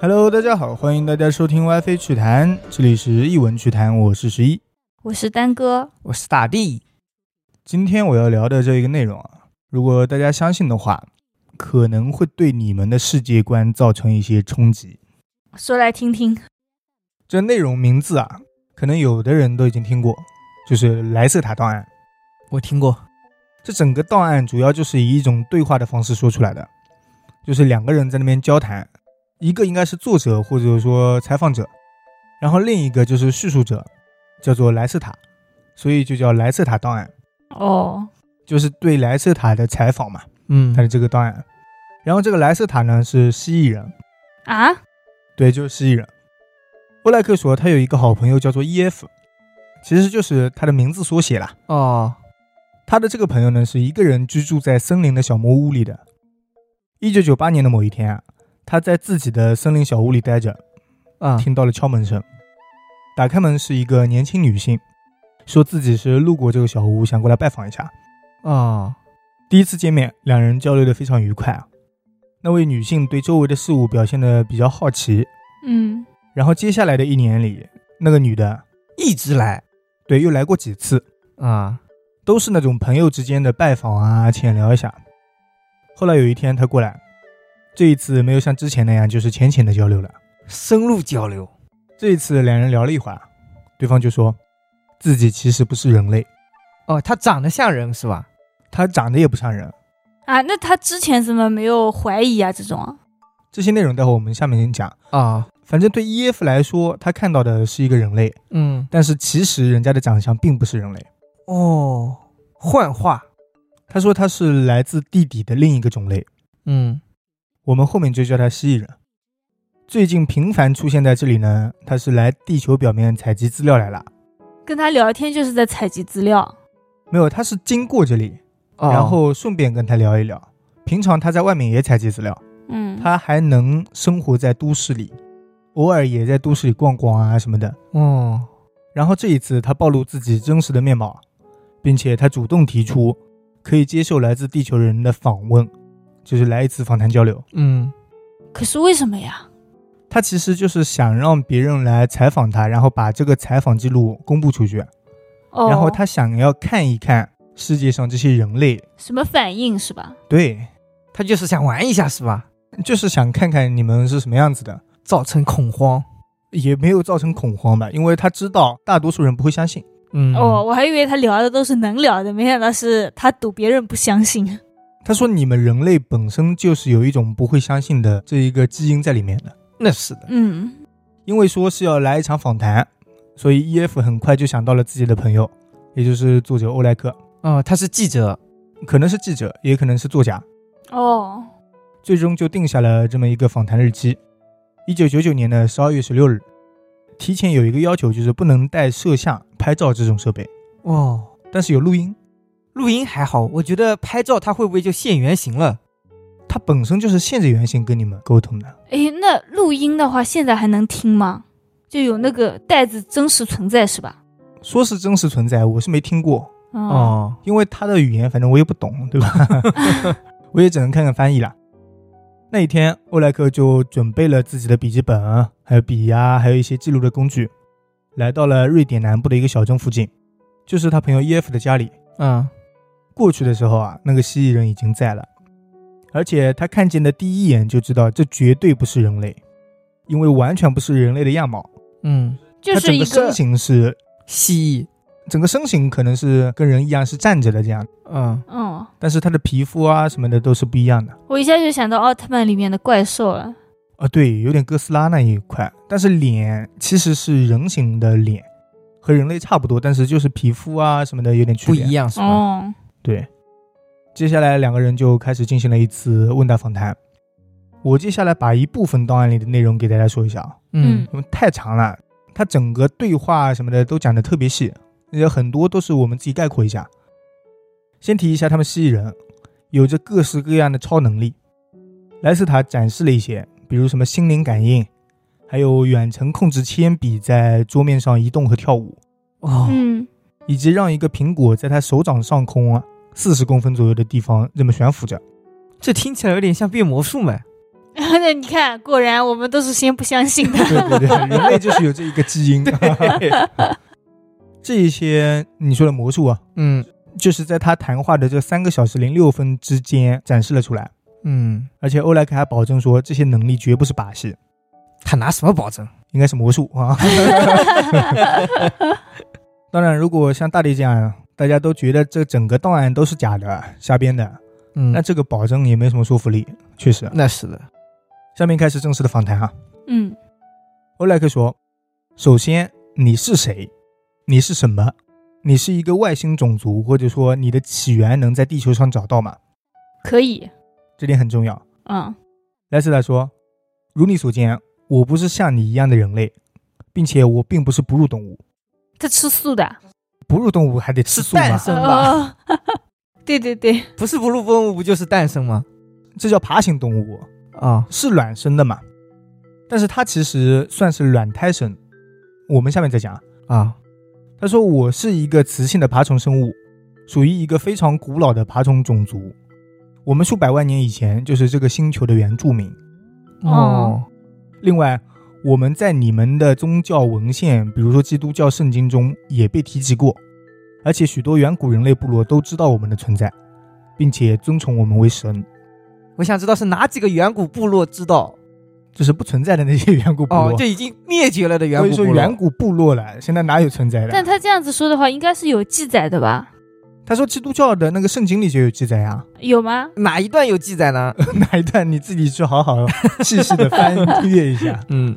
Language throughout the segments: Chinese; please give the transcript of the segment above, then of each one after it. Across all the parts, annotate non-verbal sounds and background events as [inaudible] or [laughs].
Hello，大家好，欢迎大家收听 WiFi 趣谈，这里是译文趣谈，我是十一，我是丹哥，我是大地。今天我要聊的这一个内容啊，如果大家相信的话，可能会对你们的世界观造成一些冲击。说来听听。这内容名字啊，可能有的人都已经听过，就是莱瑟塔档案。我听过。这整个档案主要就是以一种对话的方式说出来的，就是两个人在那边交谈，一个应该是作者或者说采访者，然后另一个就是叙述者，叫做莱斯塔，所以就叫莱斯塔档案。哦，就是对莱斯塔的采访嘛，嗯他的这个档案。然后这个莱斯塔呢是蜥蜴人，啊，对，就是蜥蜴人。布莱克说他有一个好朋友叫做 E.F，其实就是他的名字缩写啦。哦，他的这个朋友呢是一个人居住在森林的小木屋里的。一九九八年的某一天啊，他在自己的森林小屋里待着，啊，听到了敲门声。打开门是一个年轻女性，说自己是路过这个小屋，想过来拜访一下。啊，第一次见面，两人交流的非常愉快啊。那位女性对周围的事物表现的比较好奇，嗯，然后接下来的一年里，那个女的一直来对又来过几次，啊，都是那种朋友之间的拜访啊，浅聊一下。后来有一天她过来，这一次没有像之前那样就是浅浅的交流了，深入交流。这一次两人聊了一会儿，对方就说自己其实不是人类，哦，他长得像人是吧？他长得也不像人。啊，那他之前怎么没有怀疑啊？这种啊，这些内容待会我们下面先讲。啊，反正对 E.F 来说，他看到的是一个人类，嗯，但是其实人家的长相并不是人类。哦，幻化。他说他是来自地底的另一个种类，嗯，我们后面就叫他蜥蜴人。最近频繁出现在这里呢，他是来地球表面采集资料来了。跟他聊天就是在采集资料。没有，他是经过这里，哦然后顺便跟他聊一聊。平常他在外面也采集资料，嗯，他还能生活在都市里，偶尔也在都市里逛逛啊什么的。哦，然后这一次他暴露自己真实的面貌，并且他主动提出可以接受来自地球人的访问，就是来一次访谈交流。嗯，可是为什么呀？他其实就是想让别人来采访他，然后把这个采访记录公布出去，哦，然后他想要看一看世界上这些人类，什么反应是吧？对，他就是想玩一下是吧？就是想看看你们是什么样子的，造成恐慌。也没有造成恐慌吧，因为他知道大多数人不会相信。嗯，哦，，我还以为他聊的都是能聊的，没想到是他赌别人不相信。他说你们人类本身就是有一种不会相信的这一个基因在里面的，那是的。嗯，因为说是要来一场访谈，所以 E.F 很快就想到了自己的朋友，也就是作者欧莱克，哦，他是记者。可能是记者，也可能是作家。哦，最终就定下了这么一个访谈日期，一九九九年的十二月十六日。提前有一个要求，就是不能带摄像、拍照这种设备，哦，但是有录音。录音还好，我觉得拍照它会不会就现原形了？它本身就是现着原形跟你们沟通的。哎，那录音的话，现在还能听吗？就有那个袋子真实存在是吧？说是真实存在，我是没听过，哦，哦，因为他的语言反正我也不懂，对吧？[laughs] 我也只能看看翻译了。那一天，欧莱克就准备了自己的笔记本，还有笔呀、还有一些记录的工具，来到了瑞典南部的一个小镇附近，就是他朋友 E.F 的家里。嗯，过去的时候啊，那个蜥蜴人已经在了，而且他看见的第一眼就知道这绝对不是人类，因为完全不是人类的样貌。嗯，就是一个身形是，蜥蜴。整个身形可能是跟人一样是站着的这样，嗯，嗯，但是他的皮肤啊什么的都是不一样的。我一下就想到奥特曼里面的怪兽了。啊，对，有点哥斯拉那一块，但是脸其实是人形的脸，和人类差不多，但是就是皮肤啊什么的有点区别。不一样是吧？哦，对，接下来两个人就开始进行了一次问答访谈。我接下来把一部分档案里的内容给大家说一下啊，嗯因为太长了，它整个对话什么的都讲的特别细，有很多都是我们自己概括一下。先提一下他们蜥蜴人，有着各式各样的超能力。莱斯塔展示了一些，比如什么心灵感应，还有远程控制铅笔在桌面上移动和跳舞，哦，嗯，以及让一个苹果在他手掌上空啊四十公分左右的地方这么悬浮着。这听起来有点像变魔术嘛。[laughs] 那你看，果然我们都是先不相信的。对对对，人类就是有这一个基因。[laughs] 这一些你说的魔术啊，嗯就是在他谈话的这三个小时零六分之间展示了出来，嗯，而且欧莱克还保证说这些能力绝不是把戏，他拿什么保证？应该是魔术啊。[laughs] 当然，如果像大力这样，大家都觉得这整个档案都是假的、瞎编的，嗯那这个保证也没什么说服力。确实，那是的。下面开始正式的访谈啊。嗯欧莱克说：“首先，你是谁？你是什么？你是一个外星种族，或者说你的起源能在地球上找到吗？可以。这点很重要。”嗯莱斯特说：“如你所见，我不是像你一样的人类，并且我并不是哺乳动物。他吃素的。哺乳动物还得吃素吗？是蛋生吧？[laughs] 哦，对对对，不是哺乳动物不就是诞生吗？这叫爬行动物，啊是卵生的嘛？但是它其实算是卵胎生。我们下面再讲。啊他说：“我是一个雌性的爬虫生物，属于一个非常古老的爬虫种族。我们数百万年以前就是这个星球的原住民。哦另外，我们在你们的宗教文献，比如说基督教圣经中也被提及过，而且许多远古人类部落都知道我们的存在，并且尊崇我们为神。我想知道是哪几个远古部落知道就是不存在的那些远古部落，哦，就已经灭绝了的远古部落所以说。远古部落了，现在哪有存在的？但他这样子说的话，应该是有记载的吧？他说基督教的那个圣经里就有记载啊，有吗？哪一段有记载呢？[laughs] 哪一段你自己去好好细细的翻 [laughs] 阅一下。嗯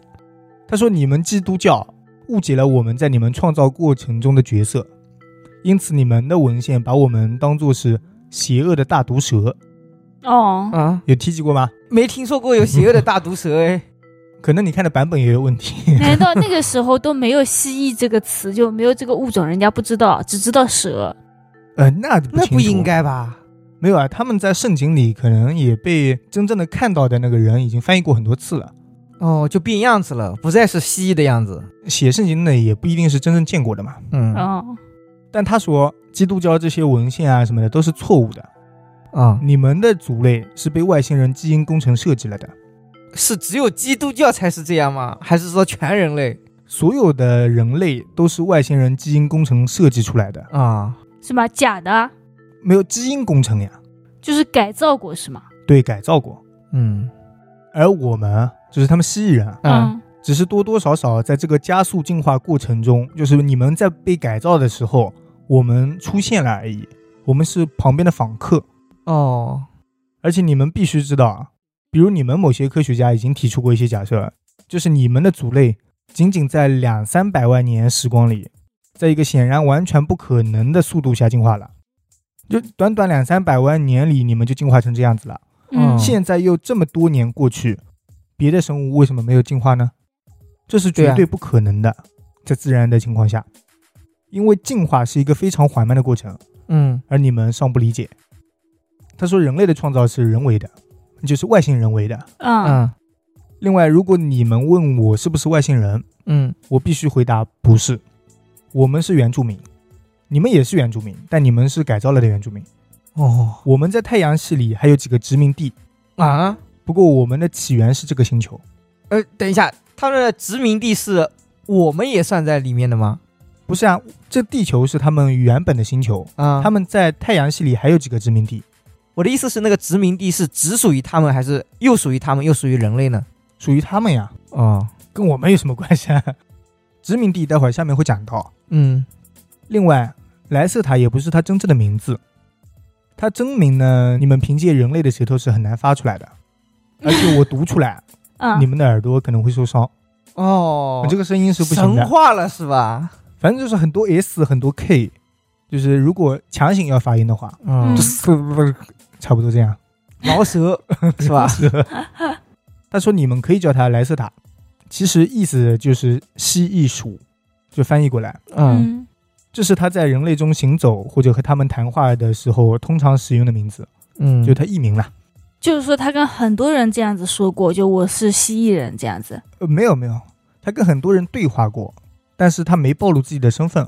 他说你们基督教误解了我们在你们创造过程中的角色，因此你们的文献把我们当作是邪恶的大毒蛇，哦，啊，有提及过吗？没听说过有邪恶的大毒蛇哎。[laughs] 可能你看的版本也有问题。[laughs] 难道那个时候都没有蜥蜴这个词，就没有这个物种？人家不知道，只知道蛇。呃，那不那不应。该吧？没有啊，他们在圣经里可能也被真正的看到的那个人已经翻译过很多次了。哦，就变样子了，不再是蜥蜴的样子。写圣经的也不一定是真正见过的嘛。嗯哦，但他说基督教这些文献啊什么的都是错误的，啊，你们的族类是被外星人基因工程设计了的。是只有基督教才是这样吗？还是说全人类所有的人类都是外星人基因工程设计出来的，啊？是吗？假的，没有基因工程呀，就是改造过是吗？对，改造过。嗯而我们就是他们蜥蜴人，啊嗯只是多多少少在这个加速进化过程中，就是你们在被改造的时候，我们出现了而已，我们是旁边的访客。哦而且你们必须知道啊，比如你们某些科学家已经提出过一些假设，就是你们的族类仅仅在两三百万年时光里，在一个显然完全不可能的速度下进化了。就短短两三百万年里，你们就进化成这样子了。嗯哦现在又这么多年过去，别的生物为什么没有进化呢？这是绝对不可能的，在自然的情况下，因为进化是一个非常缓慢的过程，嗯而你们尚不理解。他说，人类的创造是人为的，就是外星人为的。嗯嗯另外，如果你们问我是不是外星人，嗯我必须回答不是。我们是原住民，你们也是原住民，但你们是改造了的原住民。哦我们在太阳系里还有几个殖民地，啊不过我们的起源是这个星球。呃，等一下，他们的殖民地是我们也算在里面的吗？不是啊，这地球是他们原本的星球，啊，他们在太阳系里还有几个殖民地，我的意思是，那个殖民地是只属于他们，还是又属于他们，又属于人类呢？属于他们呀，哦，跟我们有什么关系啊？[laughs] 殖民地待会儿下面会讲到。嗯另外，莱瑟塔也不是他真正的名字，他真名呢，你们凭借人类的舌头是很难发出来的，[laughs] 而且我读出来，嗯，你们的耳朵可能会受伤，哦，这个声音是不行神的。化了是吧？反正就是很多 S 很多 K，就是如果强行要发音的话，嗯就，是差不多这样。毛舌 [laughs] 是吧？他说你们可以叫他莱瑟塔，其实意思就是蜥蜴鼠，就翻译过来，嗯嗯这是他在人类中行走或者和他们谈话的时候通常使用的名字，嗯，就他艺名了。就是说他跟很多人这样子说过，就我是蜥蜴人这样子。呃，没有没有，他跟很多人对话过，但是他没暴露自己的身份。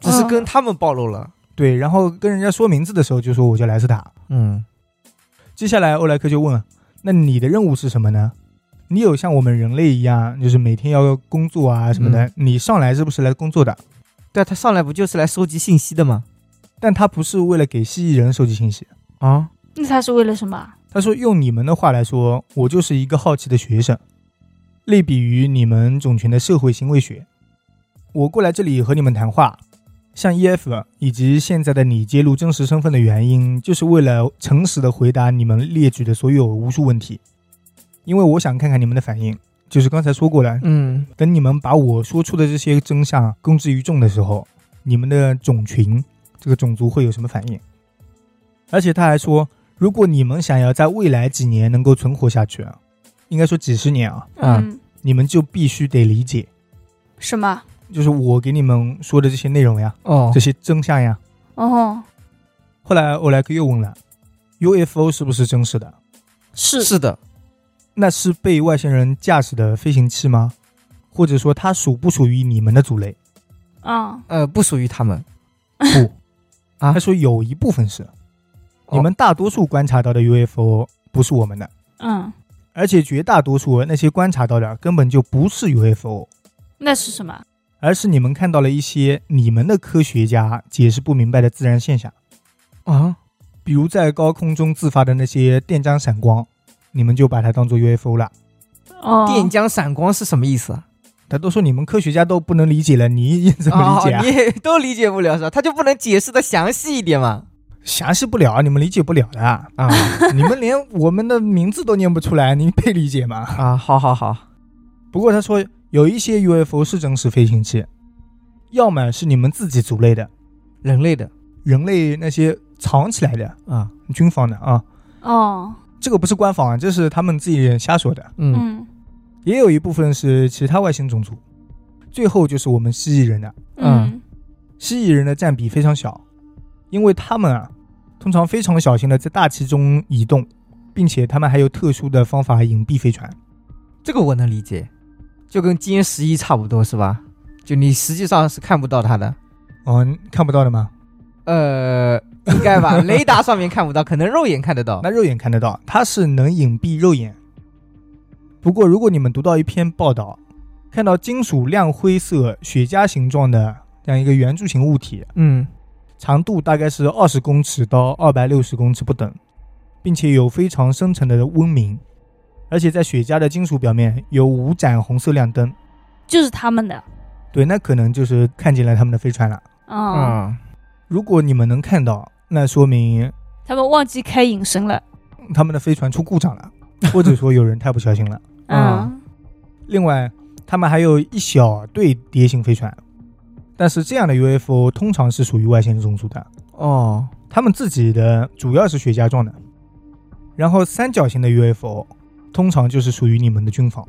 只是跟他们暴露了。对，然后跟人家说名字的时候就说我叫莱斯塔。嗯接下来欧莱克就问：那你的任务是什么呢？你有像我们人类一样，就是每天要工作啊什么的，你上来是不是来工作的？对啊，他上来不就是来收集信息的吗？但他不是为了给蜥蜴人收集信息。啊，那他是为了什么？他说：“用你们的话来说，我就是一个好奇的学生，类比于你们种群的社会行为学。我过来这里和你们谈话，向 EF 以及现在的你揭露真实身份的原因，就是为了诚实的回答你们列举的所有无数问题，因为我想看看你们的反应。就是刚才说过了，嗯，等你们把我说出的这些真相公之于众的时候，你们的种群这个种族会有什么反应？而且他还说。”如果你们想要在未来几年能够存活下去啊，应该说几十年啊，嗯，你们就必须得理解，什么？就是我给你们说的这些内容呀，哦这，些真相呀。哦，后来欧莱克又问了，UFO 是不是真实的？是是的，那是被外星人驾驶的飞行器吗？或者说它属不属于你们的族类？啊，呃，不属于他们。不，啊他说有一部分是，你哦们大多数观察到的 UFO 不是我们的，嗯，而且绝大多数那些观察到的根本就不是 UFO。那是什么？而是你们看到了一些你们的科学家解释不明白的自然现象，啊，比如在高空中自发的那些电浆闪光，你们就把它当做 UFO 了。哦，电浆闪光是什么意思啊？他都说你们科学家都不能理解了，你 [laughs] 怎么理解啊？哦你也都理解不了是吧？他就不能解释的详细一点吗？详细不了，你们理解不了的。啊。[laughs] 你们连我们的名字都念不出来，你配理解吗？啊，好好好，不过他说有一些 UFO 是真实飞行器，要么是你们自己族类的，人类的。人类那些藏起来的啊，军方的啊，哦，这个不是官方啊，这是他们自己人瞎说的。嗯。嗯。也有一部分是其他外星种族，最后就是我们蜥蜴人的。嗯。蜥蜴人的占比非常小，因为他们啊，通常非常小心的在大气中移动，并且他们还有特殊的方法隐蔽飞船。这个我能理解，就跟歼十一差不多是吧？就你实际上是看不到它的，哦，看不到的吗？呃，应该吧？[laughs] 雷达上面看不到，可能肉眼看得到。那肉眼看得到，它是能隐蔽肉眼。不过，如果你们读到一篇报道，看到金属亮灰色雪茄形状的这样一个圆柱形物体，嗯，长度大概是二十公尺到二百六十公尺不等，并且有非常深沉的温鸣，而且在雪茄的金属表面有五盏红色亮灯。就是他们的。对，那可能就是看见了他们的飞船了。哦，嗯，如果你们能看到，那说明他们忘记开隐身了。他们的飞船出故障了，或者说有人太不小心了。[laughs] 嗯另外，他们还有一小队蝶形飞船，但是这样的 UFO 通常是属于外星种族的，哦，他们自己的主要是雪茄状的。然后三角形的 UFO 通常就是属于你们的军方，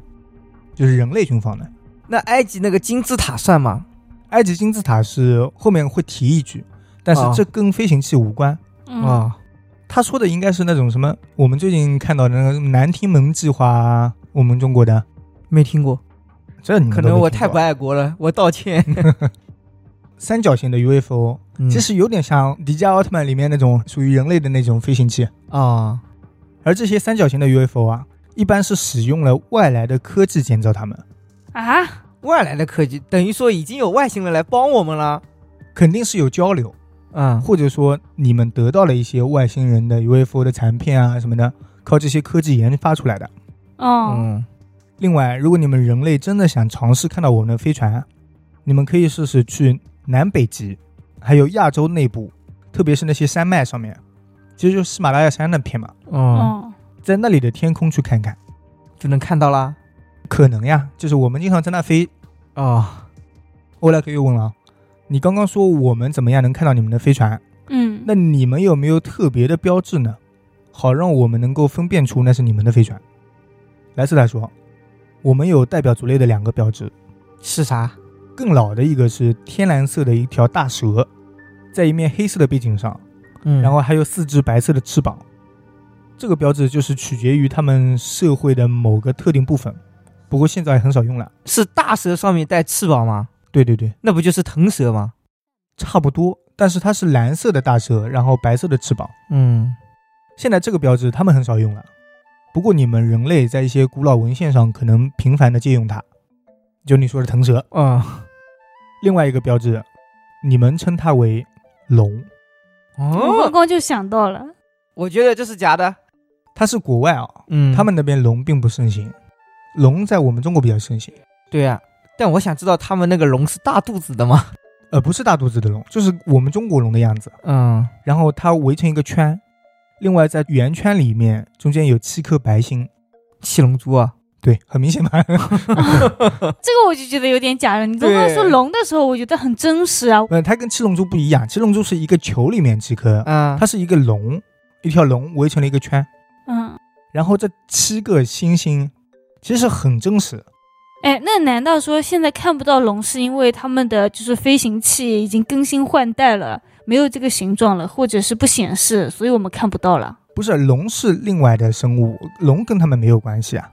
就是人类军方的。那埃及那个金字塔算吗？埃及金字塔是后面会提一句，但是哦这跟飞行器无关。嗯啊，他说的应该是那种什么，我们最近看到的那个南天门计划啊，我们中国的，没听过，这你可能我太不爱国了，我道歉。[laughs] 三角形的 UFO，、嗯。其实有点像迪迦奥特曼里面那种属于人类的那种飞行器，啊，而这些三角形的 UFO 啊，一般是使用了外来的科技建造它们，啊，外来的科技等于说已经有外星人来帮我们了。肯定是有交流，嗯，或者说你们得到了一些外星人的 UFO 的残片啊什么的，靠这些科技研发出来的。哦，嗯，另外，如果你们人类真的想尝试看到我们的飞船，你们可以试试去南北极，还有亚洲内部，特别是那些山脉上面，其实就是喜马拉雅山那片嘛，哦，哦，在那里的天空去看看，就能看到啦。可能呀，就是我们经常在那飞。啊，欧莱克又问了，你刚刚说我们怎么样能看到你们的飞船？嗯，那你们有没有特别的标志呢？好让我们能够分辨出那是你们的飞船。莱斯特说，我们有代表族类的两个标志，是啥？更老的一个是天蓝色的一条大蛇，在一面黑色的背景上，嗯然后还有四只白色的翅膀。这个标志就是取决于他们社会的某个特定部分，不过现在很少用了。是大蛇上面带翅膀吗？对对对，那不就是腾蛇吗？差不多，但是它是蓝色的大蛇，然后白色的翅膀。嗯，现在这个标志他们很少用了，不过你们人类在一些古老文献上可能频繁的借用它，就你说的腾蛇。嗯，另外一个标志，你们称它为龙，我哦刚，刚就想到了，我觉得这是假的。它是国外啊，嗯他们那边龙并不盛行，龙在我们中国比较盛行。对啊，但我想知道他们那个龙是大肚子的吗？呃，不是大肚子的龙，就是我们中国龙的样子。嗯，然后它围成一个圈，另外在圆圈里面中间有七颗白星。七龙珠啊，对，很明显嘛。[laughs] 这个我就觉得有点假了。你刚刚说龙的时候，我觉得很真实啊。嗯，[laughs] 它跟七龙珠不一样，七龙珠是一个球里面七颗，嗯，它是一个龙，一条龙围成了一个圈，嗯，然后这七个星星其实很真实。哎，那难道说现在看不到龙，是因为他们的就是飞行器已经更新换代了，没有这个形状了，或者是不显示，所以我们看不到了？不是龙是另外的生物，龙跟他们没有关系啊，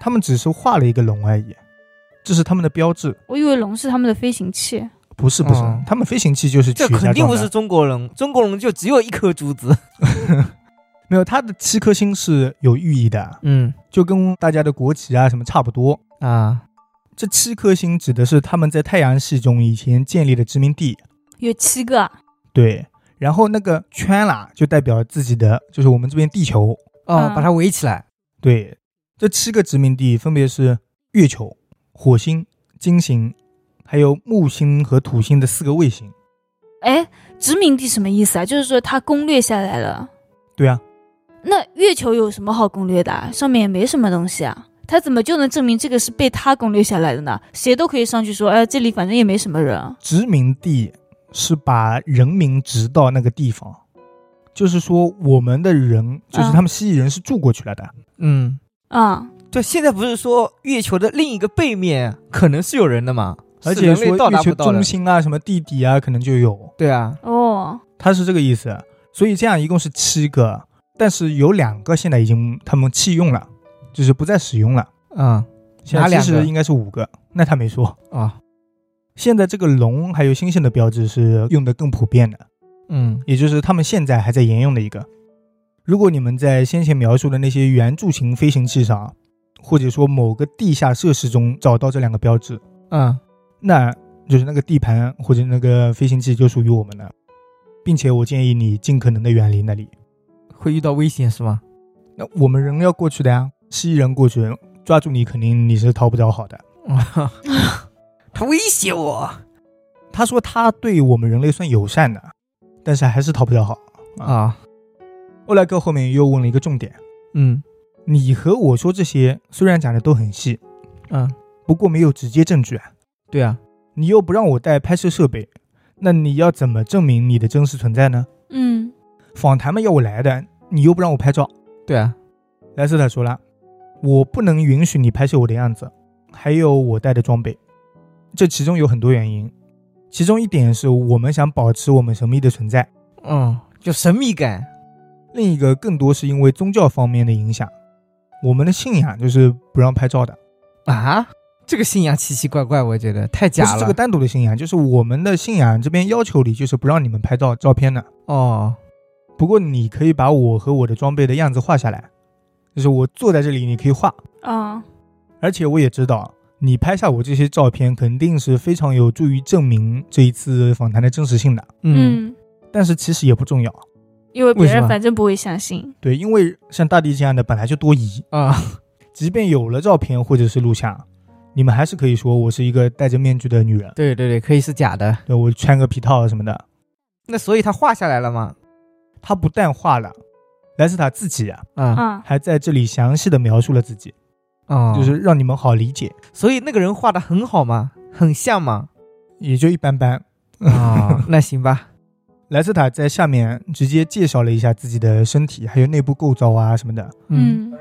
他们只是画了一个龙而已，这是他们的标志。我以为龙是他们的飞行器。不是不是，哦他们飞行器就是这肯定不是中国龙，中国龙就只有一颗珠子。[laughs] 没有，它的七颗星是有寓意的，嗯就跟大家的国旗啊什么差不多。啊，这七颗星指的是他们在太阳系中以前建立的殖民地，有七个啊，对。然后那个圈啦，就代表自己的，就是我们这边地球。哦，嗯把它围起来。对，这七个殖民地分别是月球、火星、金星，还有木星和土星的四个卫星。哎，殖民地什么意思啊？就是说他攻略下来了。对啊，那月球有什么好攻略的啊？上面也没什么东西啊，他怎么就能证明这个是被他攻略下来的呢？谁都可以上去说，哎，这里反正也没什么人啊。殖民地是把人民植到那个地方，就是说我们的人，就是他们蜥蜴人是住过去了的。嗯，啊、对，现在不是说月球的另一个背面可能是有人的吗？而且说月球中。心啊，什么地底啊，可能就有，对啊，哦，他是这个意思。所以这样一共是七个，但是有两个现在已经他们弃用了，就是不再使用了。嗯现在哪两个其实应该是五个，那他没说。啊，现在这个龙还有星星的标志是用的更普遍的，嗯也就是他们现在还在沿用的一个。如果你们在先前描述的那些圆柱形飞行器上，或者说某个地下设施中找到这两个标志，嗯那就是那个地盘或者那个飞行器就属于我们的，并且我建议你尽可能的远离那里。会遇到危险是吗？那我们人要过去的呀，蜥蜴人过去抓住你，肯定你是逃不着好的。[laughs] 他威胁我他说他对我们人类算友善的，但是还是逃不掉好。啊，欧莱克后面又问了一个重点：嗯你和我说这些虽然讲的都很细，嗯，不过没有直接证据啊，对啊，你又不让我带拍摄设备，那你要怎么证明你的真实存在呢？嗯，访谈嘛要我来的，你又不让我拍照。对啊，莱斯特说了，我不能允许你拍摄我的样子，还有我带的装备。这其中有很多原因，其中一点是我们想保持我们神秘的存在，嗯，就神秘感。另一个更多是因为宗教方面的影响。我们的信仰就是不让拍照的，啊，这个信仰奇奇怪怪，我觉得太假了。是这个单独的信仰，就是我们的信仰这边要求里就是不让你们拍照照片的。哦，不过你可以把我和我的装备的样子画下来，就是我坐在这里，你可以画。啊，而且我也知道，你拍下我这些照片肯定是非常有助于证明这一次访谈的真实性的。嗯嗯，但是其实也不重要，因为别人为什么反正不会相信。对，因为像大地这样的本来就多疑，啊，即便有了照片或者是录像，你们还是可以说我是一个戴着面具的女人，对对对，可以是假的。对我穿个皮套什么的。那所以他画下来了吗？他不但画了，莱斯塔自己啊，啊啊，还在这里详细的描述了自己，啊，就是让你们好理解，所以那个人画的很好吗？很像吗？也就一般般。啊，那行吧。莱斯塔在下面直接介绍了一下自己的身体，还有内部构造啊什么的。嗯，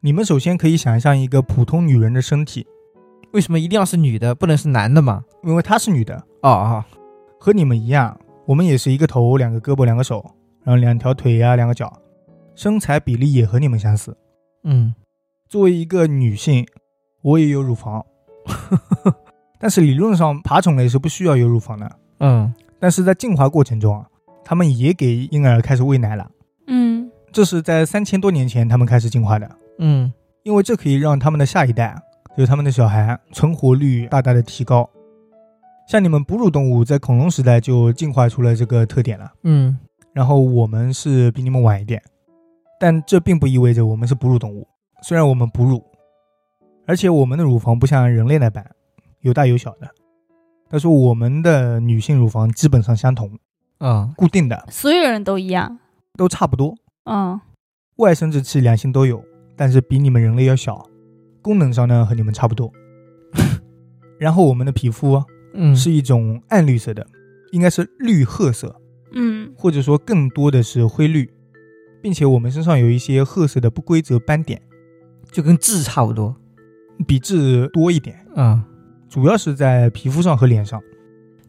你们首先可以想象一个普通女人的身体，为什么一定要是女的，不能是男的嘛？因为她是女的，哦哦，和你们一样，我们也是一个头、两个胳膊、两个手，然后两条腿呀、两个脚，身材比例也和你们相似。嗯，作为一个女性，我也有乳房，[laughs] 但是理论上爬虫类是不需要有乳房的。嗯，但是在进化过程中啊，他们也给婴儿开始喂奶了。嗯，这是在三千多年前他们开始进化的。嗯因为这可以让他们的下一代，就是他们的小孩存活率大大的提高。像你们哺乳动物在恐龙时代就进化出了这个特点了，嗯然后我们是比你们晚一点，但这并不意味着我们是哺乳动物。虽然我们哺乳，而且我们的乳房不像人类那般有大有小的，他说我们的女性乳房基本上相同，啊固定的，所有人都一样。都差不多。嗯外生殖器两性都有，但是比你们人类要小，功能上呢和你们差不多。[laughs] 然后我们的皮肤啊嗯是一种暗绿色的，应该是绿褐色，嗯或者说更多的是灰绿，并且我们身上有一些褐色的不规则斑点，就跟痣差不多。比痣多一点，啊，主要是在皮肤上和脸上。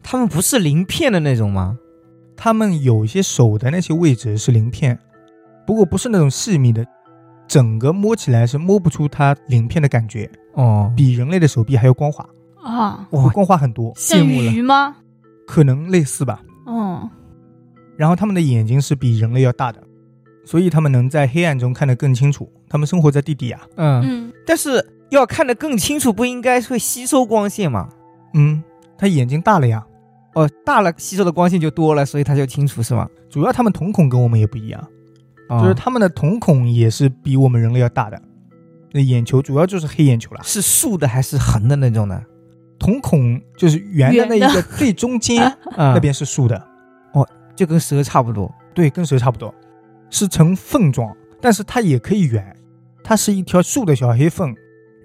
他们不是鳞片的那种吗？他们有一些手的那些位置是鳞片，不过不是那种细密的，整个摸起来是摸不出它鳞片的感觉，哦，比人类的手臂还要光滑，啊，会光滑很多，像羡慕了。鱼吗？可能类似吧。嗯然后他们的眼睛是比人类要大的，所以他们能在黑暗中看得更清楚。他们生活在地底啊，嗯，嗯但是要看得更清楚，不应该会吸收光线吗？嗯，他眼睛大了呀。哦，大了吸收的光线就多了，所以他就清楚是吗？主要他们瞳孔跟我们也不一样，哦就是他们的瞳孔也是比我们人类要大的。那眼球主要就是黑眼球了，是竖的还是横的那种呢？瞳孔就是圆的那一个最中间 [laughs] 啊那边是竖的，哦就跟蛇差不多。对，跟蛇差不多，是呈缝状，但是它也可以圆，它是一条竖的小黑缝，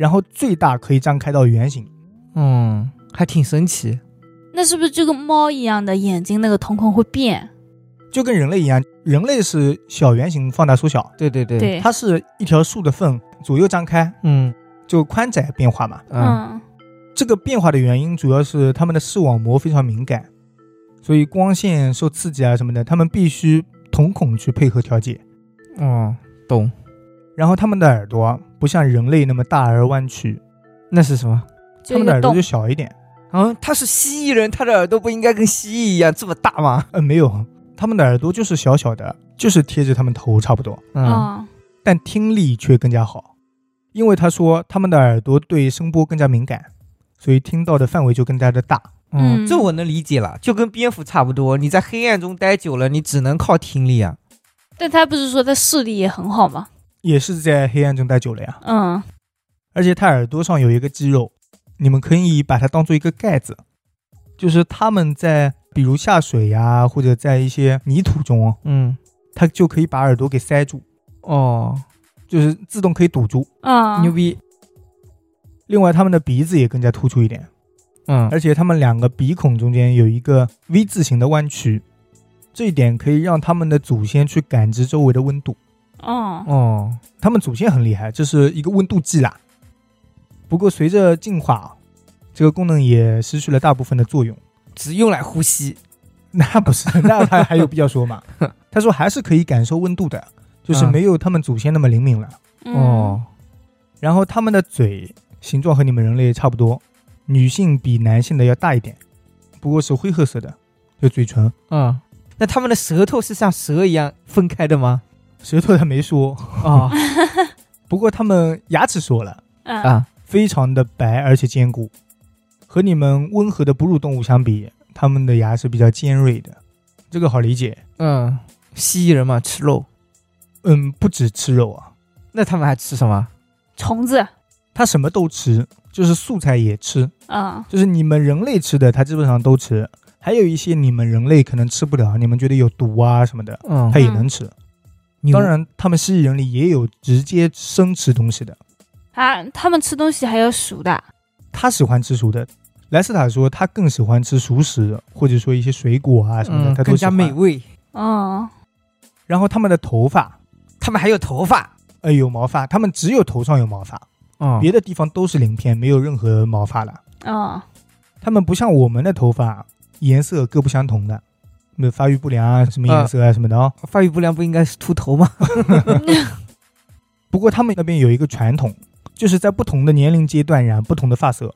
然后最大可以张开到圆形。嗯，还挺神奇。那是不是就跟猫一样的眼睛那个瞳孔会变？就跟人类一样，人类是小圆形放大缩小，对对对，对，它是一条竖的缝，左右张开，嗯就宽窄变化嘛。嗯嗯这个变化的原因主要是它们的视网膜非常敏感，所以光线受刺激啊什么的，它们必须瞳孔去配合调节。哦，懂。然后它们的耳朵啊不像人类那么大而弯曲，那是什么？就一个洞它们的耳朵就。小一点。啊，他是蜥蜴人，他的耳朵不应该跟蜥蜴一样这么大吗？呃，没有，他们的耳朵就是小小的，就是贴着他们头差不多，嗯嗯但听力却更加好，因为他说他们的耳朵对声波更加敏感，所以听到的范围就更加的大。嗯，嗯这我能理解了，就跟蝙蝠差不多。你在黑暗中待久了，你只能靠听力啊。但他不是说他视力也很好吗？也是在黑暗中待久了呀，嗯。而且它耳朵上有一个肌肉，你们可以把它当做一个盖子，就是它们在比如下水呀、或者在一些泥土中，嗯，它就可以把耳朵给塞住，哦，就是自动可以堵住。嗯，牛逼。另外，它们的鼻子也更加突出一点，嗯。而且它们两个鼻孔中间有一个 V 字形的弯曲，这一点可以让他们的祖先去感知周围的温度。哦哦，他们祖先很厉害，这是一个温度计啦。不过随着进化，这个功能也失去了大部分的作用。只用来呼吸。那不是，[laughs] 那它还有必要说吗？他说还是可以感受温度的，就是没有他们祖先那么灵敏了。嗯哦，然后他们的嘴形状和你们人类差不多，女性比男性的要大一点，不过是灰褐色的，就嘴唇。嗯，那他们的舌头是像蛇一样分开的吗？舌头他没说，哦 [laughs] 不过他们牙齿说了，嗯。啊，非常的白而且坚固，和你们温和的哺乳动物相比，它们的牙是比较尖锐的，这个好理解。嗯，蜥蜴人嘛，吃肉。嗯，不止吃肉啊，那他们还吃什么？虫子。它什么都吃，就是素菜也吃，啊就是你们人类吃的，它基本上都吃。还有一些你们人类可能吃不了，你们觉得有毒啊什么的，嗯。它，也能吃。牛当，然，他们蜥蜴人里也有直接生吃东西的，啊，他们吃东西还要熟的。他喜欢吃熟的。莱斯塔说他更喜欢吃熟食，或者说一些水果啊什么的，嗯，更加他都喜欢。美味。哦然后他们的头发，他们还有头发。呃，有毛发，他们只有头上有毛发，嗯，别的地方都是鳞片，没有任何毛发了。哦他们不像我们的头发颜色各不相同的，那发育不良啊，什么颜色啊什么的哦。发育不良不应该是秃头吗？[laughs] 不过他们那边有一个传统，就是在不同的年龄阶段染不同的发色，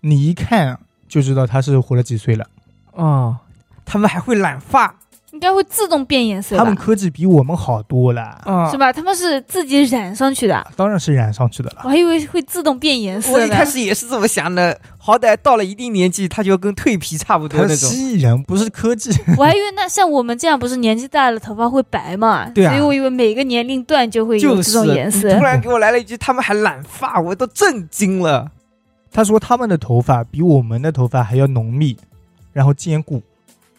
你一看就知道他是活了几岁了。哦，他们还会染发。应该会自动变颜色吧？他们科技比我们好多了，嗯是吧？他们是自己染上去的，当然是染上去的了。我还以为会自动变颜色我。一开始也是这么想的，好歹到了一定年纪，它就跟蜕皮差不多那种。蜥蜴人，不是科技。[laughs] 我还以为那像我们这样不是年纪大了头发会白嘛？对啊所以我以为每个年龄段就会有这种颜色你突。然给我来了一句，他们还染发，我都震惊了。他说他们的头发比我们的头发还要浓密，然后坚固，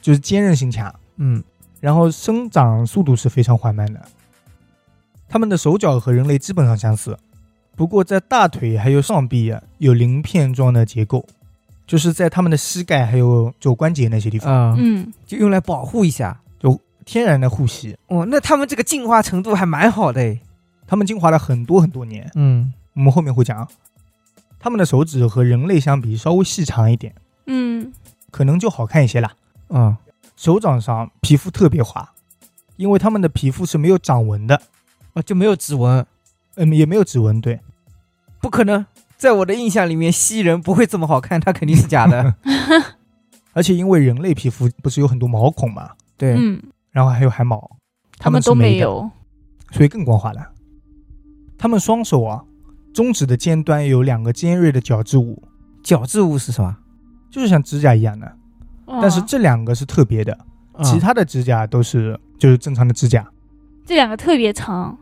就是坚韧性强，嗯，然后生长速度是非常缓慢的。他们的手脚和人类基本上相似，不过在大腿还有上臂啊有鳞片状的结构，就是在他们的膝盖还有肘关节那些地方，啊、嗯，就用来保护一下。就天然的护膝。哦，那他们这个进化程度还蛮好的诶。他们进化了很多很多年，嗯，我们后面会讲。他们的手指和人类相比稍微细长一点，嗯，可能就好看一些啦。啊，手掌上皮肤特别滑，因为他们的皮肤是没有掌纹的，啊，就没有指纹，嗯，也没有指纹，对，不可能。在我的印象里面，蜥蜴人不会这么好看，他肯定是假的。[laughs] 而且因为人类皮肤不是有很多毛孔嘛，对，嗯，然后还有汗毛，他们都没有。所以更光滑了。他们双手啊，中指的尖端有两个尖锐的角质物，角质物是什么？就是像指甲一样的，但是哦这两个是特别的，啊其他的指甲都是就是正常的指甲，这两个特别长。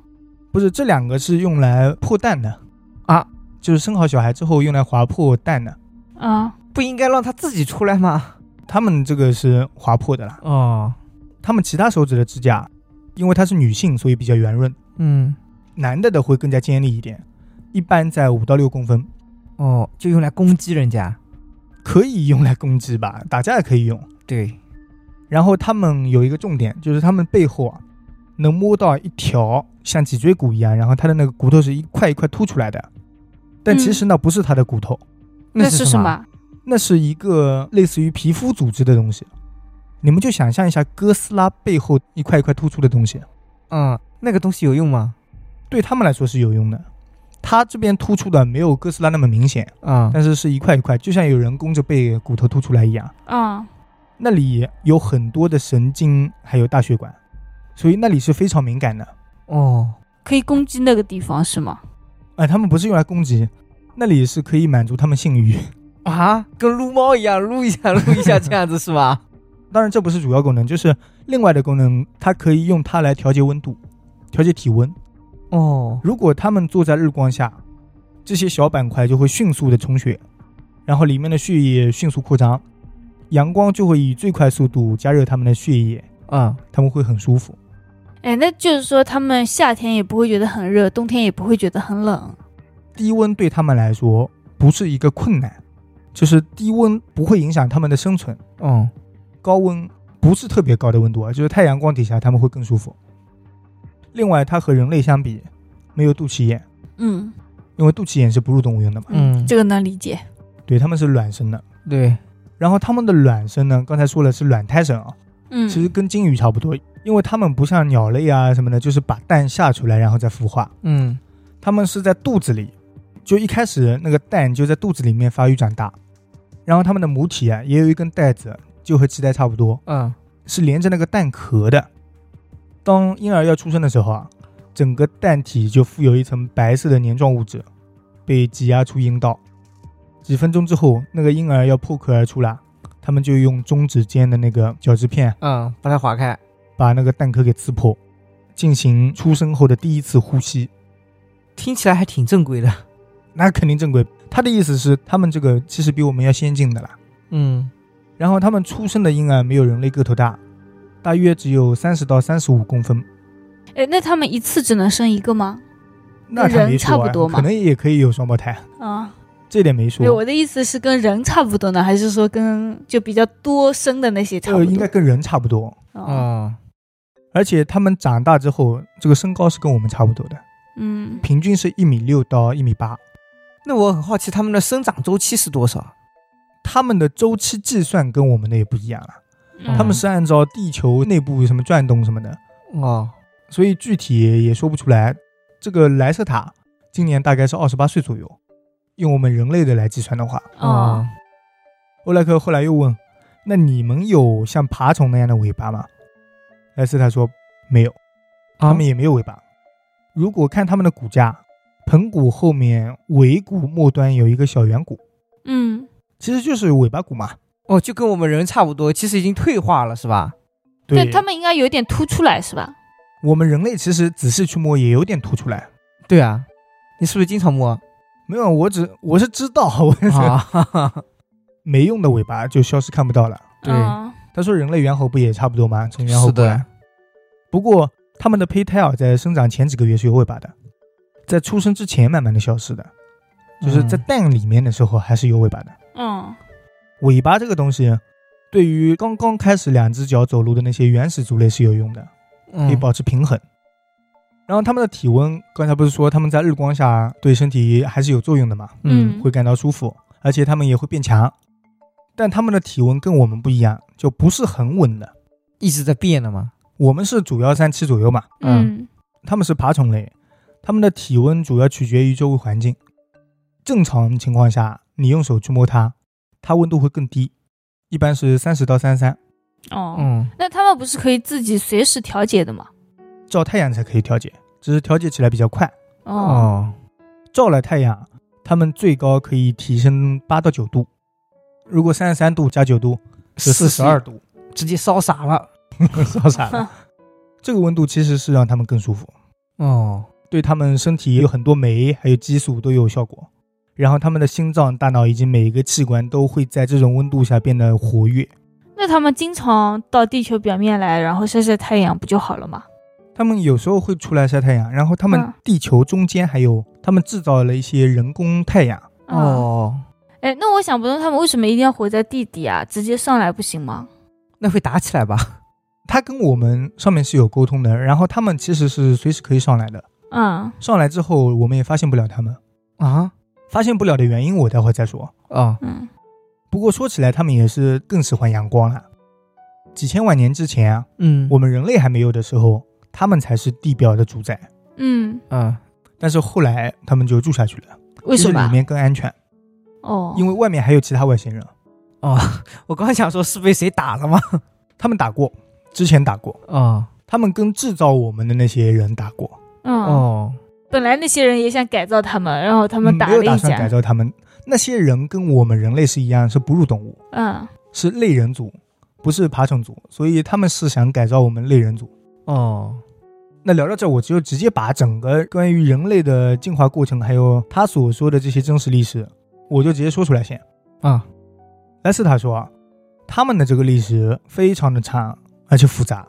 不是这两个是用来破蛋的。啊，就是生好小孩之后用来划破蛋的。啊，不应该让他自己出来吗？他们这个是划破的啦，哦，他们其他手指的指甲，因为她是女性，所以比较圆润，嗯，男的的会更加尖利一点，一般在五到六公分，哦，就用来攻击人家。可以用来攻击吧，[laughs] 打架也可以用。对，然后他们有一个重点，就是他们背后啊，能摸到一条像脊椎骨一样，然后它的那个骨头是一块一块凸出来的，但其实那不是它的骨头，那是什？么？那是一个类似于皮肤组织的东西。你们就想象一下哥斯拉背后一块一块突出的东西，嗯，那个东西有用吗？对他们来说是有用的。它这边突出的没有哥斯拉那么明显，啊、但是是一块一块，就像有人弓着背骨头凸出来一样。啊，那里有很多的神经，还有大血管，所以那里是非常敏感的。哦，可以攻击那个地方是吗？哎、他们不是用来攻击，那里是可以满足他们性欲。啊，跟撸猫一样，撸一下，撸一下，这样子是吧？[laughs] 当然，这不是主要功能，就是另外的功能，它可以用它来调节温度，调节体温。哦，如果他们坐在日光下，这些小板块就会迅速的充血，然后里面的血液迅速扩张，阳光就会以最快速度加热他们的血液，啊，他们会很舒服。哎，那就是说他们夏天也不会觉得很热，冬天也不会觉得很冷。低温对他们来说不是一个困难，就是低温不会影响他们的生存，嗯，高温不是特别高的温度啊，就是太阳光底下他们会更舒服。另外，它和人类相比，没有肚脐眼，嗯。因为肚脐眼是哺乳动物用的嘛，嗯。这个能理解。对，它们是卵生的。对，然后它们的卵生呢，刚才说了是卵胎生啊，嗯，其实跟金鱼差不多，因为它们不像鸟类啊什么的，就是把蛋下出来然后再孵化，嗯，它们是在肚子里，就一开始那个蛋就在肚子里面发育长大，然后它们的母体啊也有一根带子，就和脐带差不多，嗯，是连着那个蛋壳的。当婴儿要出生的时候啊，整个蛋体就附有一层白色的黏状物质，被挤压出阴道。几分钟之后，那个婴儿要破壳而出了，他们就用中指尖的那个角质片嗯，把它划开。把那个蛋壳给刺破，进行出生后的第一次呼吸。听起来还挺正规的。那肯定正规。他的意思是，他们这个其实比我们要先进的啦。嗯，然后他们出生的婴儿没有人类个头大，大约只有三十到三十五公分。哎，那他们一次只能生一个吗？那人差不多嘛可能也可以有双胞胎，啊，这点没说对，说。我的意思是跟人差不多呢，还是说跟就比较多生的那些差不呃，多？应该跟人差不多，哦，哦，而且他们长大之后，这个身高是跟我们差不多的，嗯，平均是一米六到一米八。那我很好奇，他们的生长周期是多少？他们的周期计算跟我们的也不一样了，嗯。他们是按照地球内部什么转动什么的，哦，所以具体也说不出来。这个莱瑟塔今年大概是二十八岁左右，用我们人类的来计算的话，哦，欧莱克后来又问：“那你们有像爬虫那样的尾巴吗？莱斯塔说没有，啊？他们也没有尾巴。如果看他们的骨架，盆骨后面尾骨末端有一个小圆骨，嗯，其实就是尾巴骨嘛。哦，就跟我们人差不多，其实已经退化了，是吧？对但他们应该有点凸出来是吧？我们人类其实仔细去摸也有点凸出来。对啊，你是不是经常摸？没有，我只我是知道，我是啊，哈哈没用的尾巴就消失看不到了。对嗯他说人类猿猴不也差不多吗？从猿猴过来的。不过它们的胚胎啊，在生长前几个月是有尾巴的，在出生之前慢慢的消失的，就是在嗯蛋里面的时候还是有尾巴的。嗯尾巴这个东西，对于刚刚开始两只脚走路的那些原始族类是有用的，可以嗯保持平衡。然后它们的体温，刚才不是说它们在日光下对身体还是有作用的嘛，嗯会感到舒服，而且它们也会变强。但它们的体温跟我们不一样，就不是很稳的。一直在变的嘛。我们是主要三七左右嘛，嗯它们是爬虫类，它们的体温主要取决于周围环境。正常情况下，你用手去摸它，它温度会更低，一般是三十到三十三，哦，嗯那他们不是可以自己随时调节的吗？照太阳才可以调节，只是调节起来比较快。哦，哦，照了太阳，它们最高可以提升八到九度。如果三十三度加九度是四十二，度，直接烧傻了。[laughs] 烧傻了。[laughs] 这个温度其实是让他们更舒服，哦，对他们身体有很多酶还有激素都有效果。然后他们的心脏、大脑以及每一个器官都会在这种温度下变得活跃。那他们经常到地球表面来，然后晒晒太阳，不就好了吗？他们有时候会出来晒太阳，然后他们嗯地球中间还有他们制造了一些人工太阳。哦，哦，哎，那我想不通他们为什么一定要活在地底啊？直接上来不行吗？那会打起来吧？[laughs] 他跟我们上面是有沟通的，然后他们其实是随时可以上来的。嗯上来之后，我们也发现不了他们。啊？发现不了的原因，我待会儿再说。啊，嗯不过说起来，他们也是更喜欢阳光了。几千万年之前啊，嗯，我们人类还没有的时候，他们才是地表的主宰。嗯，啊，但是后来他们就住下去了，为什么里？面更安全，哦，因为外面还有其他外星人。哦，[laughs] 我刚想说是被谁打了吗？[laughs] 他们打过，之前打过，哦，他们跟制造我们的那些人打过。嗯，哦，本来那些人也想改造他们，然后他们嗯打了一没有打算改。造他们。那些人跟我们人类是一样，是哺乳动物，嗯是类人族，不是爬虫族，所以他们是想改造我们类人族。哦，那聊到这，我就直接把整个关于人类的进化过程，还有他所说的这些真实历史，我就直接说出来先。啊，莱斯塔说啊，他们的这个历史非常的长而且复杂，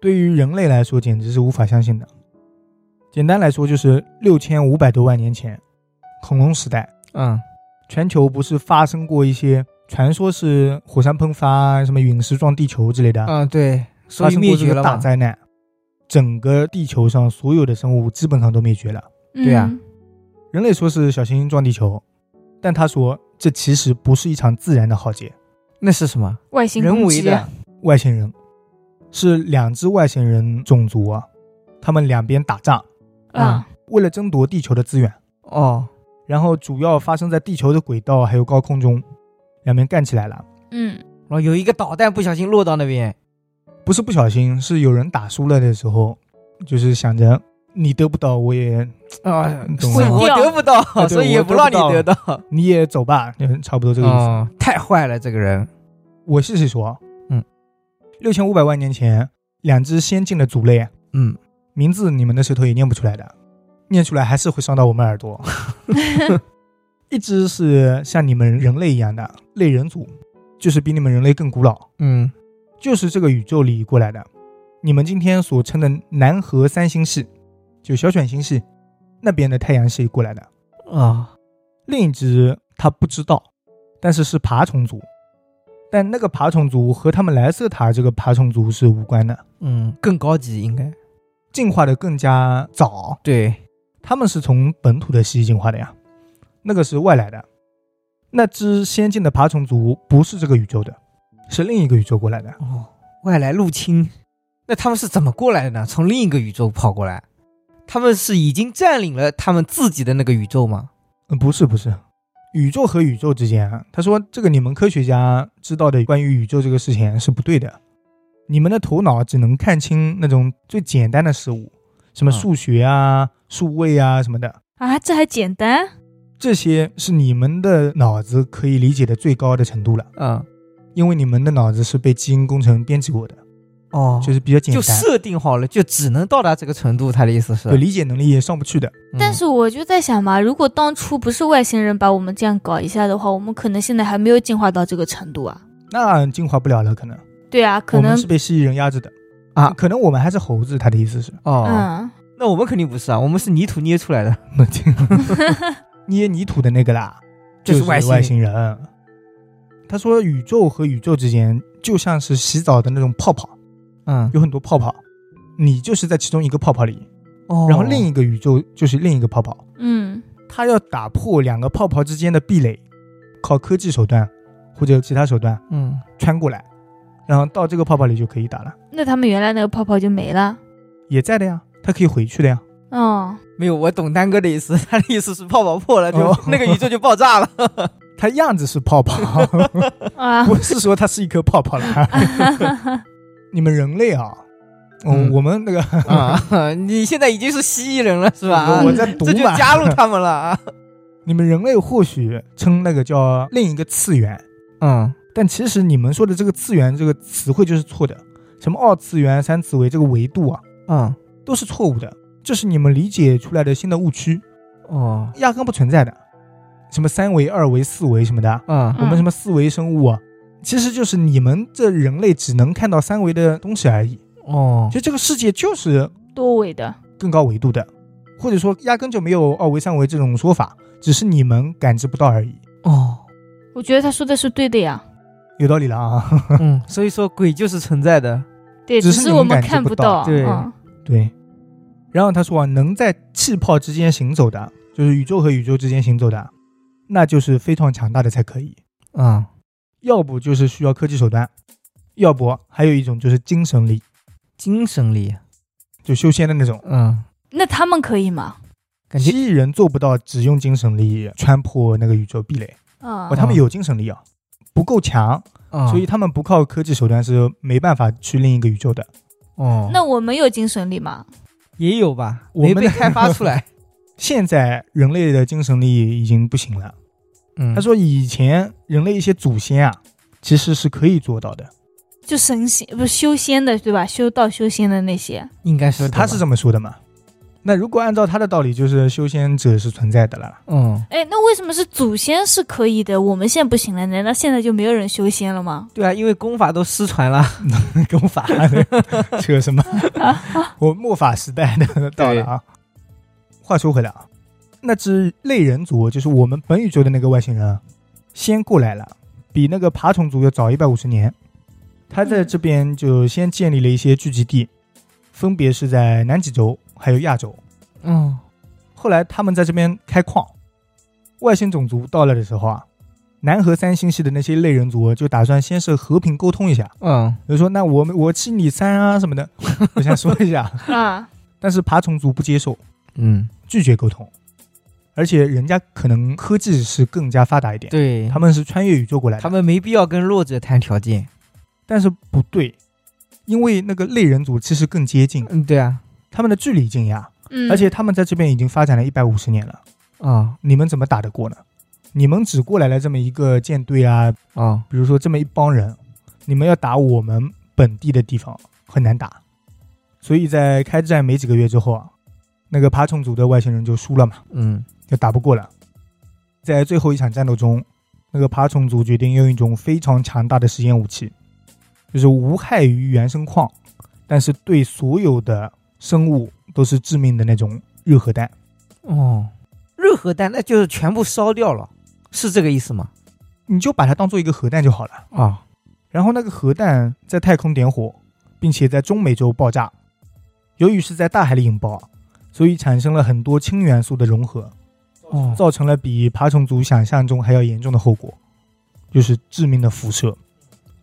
对于人类来说简直是无法相信的。简单来说，就是六千五百多万年前，恐龙时代，嗯，全球不是发生过一些传说是火山喷发、什么陨石撞地球之类的，嗯，对，所发以生过这个灭绝了？大灾难，整个地球上所有的生物基本上都灭绝了。对啊嗯人类说是小行星撞地球，但他说这其实不是一场自然的浩劫，那是什么？外星人为的。外星人是两支外星人种族啊，他们两边打仗，嗯为了争夺地球的资源，哦，然后主要发生在地球的轨道还有高空中，两边干起来了。嗯然后有一个导弹不小心落到那边。不是不小心，是有人打输了的时候，就是想着你得不到，我也啊，懂是我得不到，啊所以也不让你得到。你也走吧，就差不多这个意思。哦，太坏了，这个人。我细细说，嗯，六千五百万年前，两只先进的族类，嗯，名字你们的舌头也念不出来的，念出来还是会伤到我们耳朵。[laughs] 一只是像你们人类一样的类人族，就是比你们人类更古老，嗯，就是这个宇宙里过来的。你们今天所称的南河三星系，就小犬星系那边的太阳系过来的。啊，另一只他不知道，但是是爬虫族，但那个爬虫族和他们莱瑟塔这个爬虫族是无关的，嗯，更高级应该。进化的更加早。对，他们是从本土的蜥蜴进化的呀，那个是外来的。那只先进的爬虫族不是这个宇宙的，是另一个宇宙过来的。哦，外来入侵，那他们是怎么过来的呢？从另一个宇宙跑过来？他们是已经占领了他们自己的那个宇宙吗？嗯，不是不是，宇宙和宇宙之间啊，他说这个你们科学家知道的关于宇宙这个事情是不对的。你们的头脑只能看清那种最简单的事物，什么啊数学啊、数位啊什么的，啊，这还简单？这些是你们的脑子可以理解的最高的程度了，嗯，因为你们的脑子是被基因工程编辑过的，哦，就是比较简单就单，设定好了，就只能到达这个程度。他的意思是对，理解能力也上不去的。嗯但是我就在想嘛，如果当初不是外星人把我们这样搞一下的话，我们可能现在还没有进化到这个程度啊。那进化不了了，可能对啊，可能我们是被蜥蜴人压制的。啊。可能我们还是猴子。他的意思是，哦，嗯，那我们肯定不是啊，我们是泥土捏出来的。[laughs] 捏泥土的那个啦，[laughs] 就是外外星星人。他说，宇宙和宇宙之间就像是洗澡的那种泡泡，嗯，有很多泡泡，你就是在其中一个泡泡里，哦。然后另一个宇宙就是另一个泡泡。嗯，他要打破两个泡泡之间的壁垒，靠科技手段或者其他手段嗯，穿过来，然后到这个泡泡里就可以打了，那他们原来那个泡泡就没了。也在的呀，他可以回去的呀。哦，没有，我懂丹哥的意思，[laughs] 他的意思是泡泡破了，就、哦那个宇宙就爆炸了。[laughs] 它样子是泡泡，[laughs] 啊，不是说它是一颗泡泡了。你们人类啊，嗯，嗯我们那个啊，你现在已经是蜥蜴人了，是吧？我在读这就，加入他们了啊。你们人类或许称那个叫另一个次元，嗯，但其实你们说的这个次元这个词汇就是错的。什么二次元、三次维这个维度啊，嗯，都是错误的，这是你们理解出来的新的误区，哦，压根不存在的。什么三维、二维、四维什么的，嗯我们什么四维生物啊，其实就是你们这人类只能看到三维的东西而已。哦，就这个世界就是多维的。更高维度的，或者说压根就没有二维、三维这种说法，只是你们感知不到而已。哦，我觉得他说的是对的呀。有道理了啊，嗯，所以说鬼就是存在的。对，只是我们看不到。对嗯对。然后他说啊，能在气泡之间行走的，就是宇宙和宇宙之间行走的，那就是非常强大的才可以。嗯，要不就是需要科技手段，要不还有一种就是精神力，精神力。就修仙的那种。嗯，那他们可以吗？感觉蜥蜴人做不到只用精神力穿破那个宇宙壁垒，啊哦，他们有精神力啊，不够强，啊，所以他们不靠科技手段是没办法去另一个宇宙的。哦，那我们有精神力吗？也有吧，我们被开发出来。[laughs] 现在人类的精神力已经不行了。嗯，他说以前人类一些祖先啊，其实是可以做到的。就神仙不是修仙的对吧？修道修仙的那些。应该是他是这么说的嘛？那如果按照他的道理，就是修仙者是存在的了。嗯，哎，那为什么是祖先是可以的，我们现在不行了？难道现在就没有人修仙了吗？对啊，因为功法都失传了。[laughs] 功法 [laughs] 扯什么？[laughs] 我末法时代的到了啊。话说回来啊，那只类人族就是我们本宇宙的那个外星人啊，先过来了，比那个爬虫族要早一百五十年。他在这边就先建立了一些聚集地，分别是在南极洲还有亚洲。嗯，后来他们在这边开矿，外星种族到了的时候啊，南和三星系的那些类人族就打算先是和平沟通一下，嗯，比如说那我们我七你三啊什么的，[laughs] 我想说一下，啊，但是爬虫族不接受，嗯，拒绝沟通，而且人家可能科技是更加发达一点，对，他们是穿越宇宙过来的，他们没必要跟弱者谈条件。但是不对，因为那个类人族其实更接近，嗯，对啊，他们的距离近呀，嗯，而且他们在这边已经发展了一百五十年了，啊。你们怎么打得过呢？你们只过来了这么一个舰队啊，啊，比如说这么一帮人，你们要打我们本地的地方很难打，所以在开战没几个月之后啊，那个爬虫族的外星人就输了嘛，嗯。就打不过了。在最后一场战斗中，那个爬虫族决定用一种非常强大的实验武器，就是无害于原生矿，但是对所有的生物都是致命的那种热核弹。哦，热核弹那就是全部烧掉了，是这个意思吗？你就把它当做一个核弹就好了。啊，然后那个核弹在太空点火，并且在中美洲爆炸。由于是在大海里引爆，所以产生了很多氢元素的融合，哦，造成了比爬虫族想象中还要严重的后果，就是致命的辐射，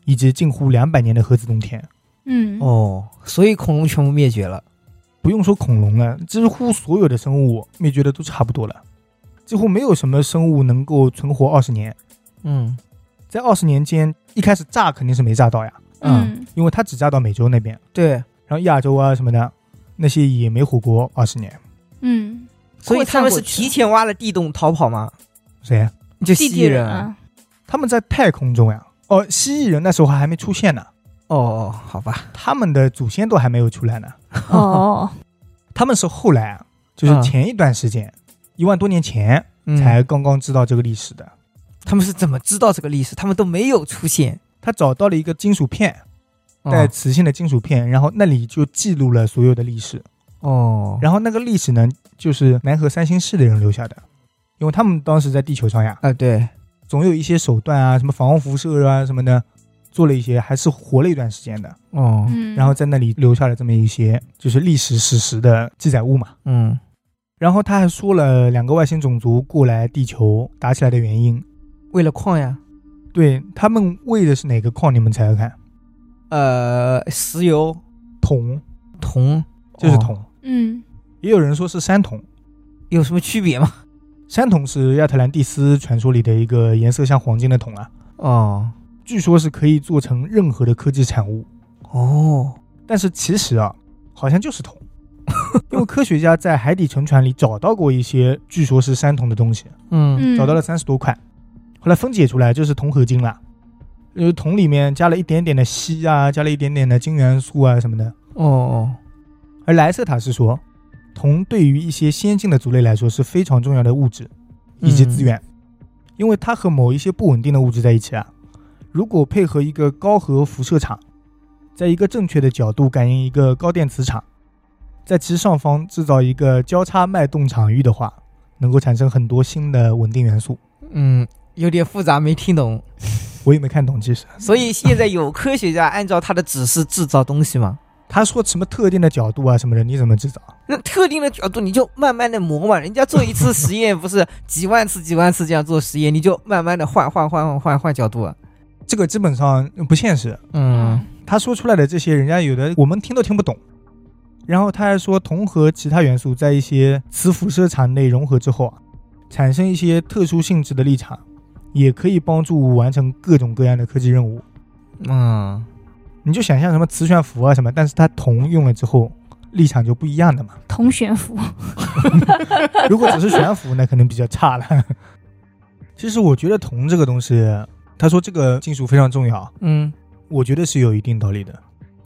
以及近乎两百年的核子冬天。嗯，哦，所以恐龙全部灭绝了。不用说恐龙了，几乎所有的生物灭绝的都差不多了，几乎没有什么生物能够存活二十年。嗯在二十年间，一开始炸肯定是没炸到呀，嗯因为它只炸到美洲那边，对，然后亚洲啊什么的那些也没活过二十年。嗯，所以他们是提前挖了地洞逃跑吗？谁？就蜥蜴人啊。啊，他们在太空中呀。哦，蜥蜴人那时候还没出现呢，哦哦，好吧，他们的祖先都还没有出来呢。哦，[laughs] 他们是后来啊，就是啊前一段时间，一万多年前嗯才刚刚知道这个历史的。他们是怎么知道这个历史？他们都没有出现。他找到了一个金属片，哦带磁性的金属片，然后那里就记录了所有的历史。哦，然后那个历史呢，就是南河三星市的人留下的，因为他们当时在地球上呀，啊对，总有一些手段啊，什么防辐射啊什么的，做了一些，还是活了一段时间的。哦，嗯，然后在那里留下了这么一些就是历史史实的记载物嘛。嗯，然后他还说了两个外星种族过来地球打起来的原因，为了矿呀，对他们为的是哪个矿？你们猜猜看？呃，石油、铜，铜，哦，就是铜。嗯也有人说是山铜，有什么区别吗？山铜是亚特兰蒂斯传说里的一个颜色像黄金的铜啊，哦，据说是可以做成任何的科技产物。哦，但是其实啊，好像就是铜，[laughs] 因为科学家在海底沉船里找到过一些据说是山铜的东西，嗯，嗯，找到了三十多块，后来分解出来就是铜合金了。因为铜里面加了一点点的锡啊，加了一点点的金元素啊什么的。哦哦，而莱瑟塔是说，铜对于一些先进的族类来说是非常重要的物质以及资源，因为它和某一些不稳定的物质在一起啊，如果配合一个高核辐射场，在一个正确的角度感应一个高电磁场，在其上方制造一个交叉脉动场域的话，能够产生很多新的稳定元素。嗯，有点复杂，没听懂。我也没看懂，其实所以现在有科学家按照他的指示制造东西吗？他说什么特定的角度啊什么的，你怎么知道？那特定的角度你就慢慢的磨嘛，人家做一次实验不是几万次几万次这样做实验，你就慢慢的换换换换换换角度啊。这个基本上不现实。嗯他说出来的这些，人家有的我们听都听不懂。然后他还说，铜和其他元素在一些磁辐射场内融合之后啊，产生一些特殊性质的立场，也可以帮助完成各种各样的科技任务。嗯，你就想象什么磁悬浮啊什么，但是它铜用了之后，立场就不一样的嘛。铜悬浮，[laughs] 如果只是悬浮，那可能比较差了。[laughs] 其实我觉得铜这个东西，他说这个金属非常重要，嗯我觉得是有一定道理的。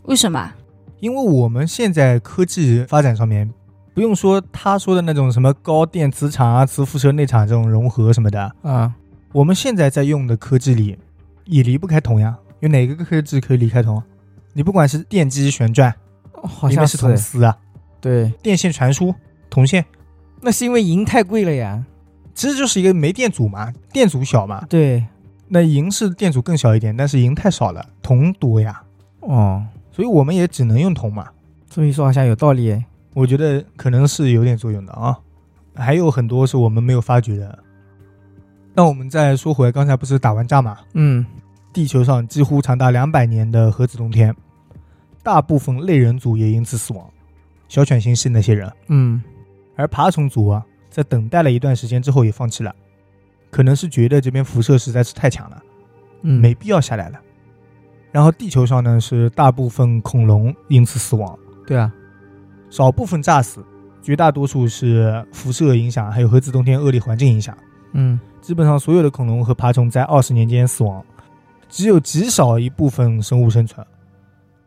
为什么？因为我们现在科技发展上面，不用说他说的那种什么高电磁场啊、磁辐射内场这种融合什么的，啊，我们现在在用的科技里也离不开铜呀。有哪个科技可以离开铜？你不管是电机旋转，好像里面是铜丝啊；对，电线传输，铜线，那是因为银太贵了呀。其实就是一个没电阻嘛，电阻小嘛。对，那银是电阻更小一点，但是银太少了，铜多呀，哦，所以我们也只能用铜嘛。这么一说好像有道理。我觉得可能是有点作用的啊，还有很多是我们没有发觉的。那我们再说回来，刚才不是打完仗嘛？嗯地球上几乎长达两百年的核子冬天，大部分类人族也因此死亡，小犬星系那些人，嗯而爬虫族啊，在等待了一段时间之后也放弃了，可能是觉得这边辐射实在是太强了，嗯，没必要下来了。然后地球上呢是大部分恐龙因此死亡，对啊。少部分炸死，绝大多数是辐射影响，还有核子冬天恶劣环境影响。嗯基本上所有的恐龙和爬虫在二十年间死亡，只有极少一部分生物生存。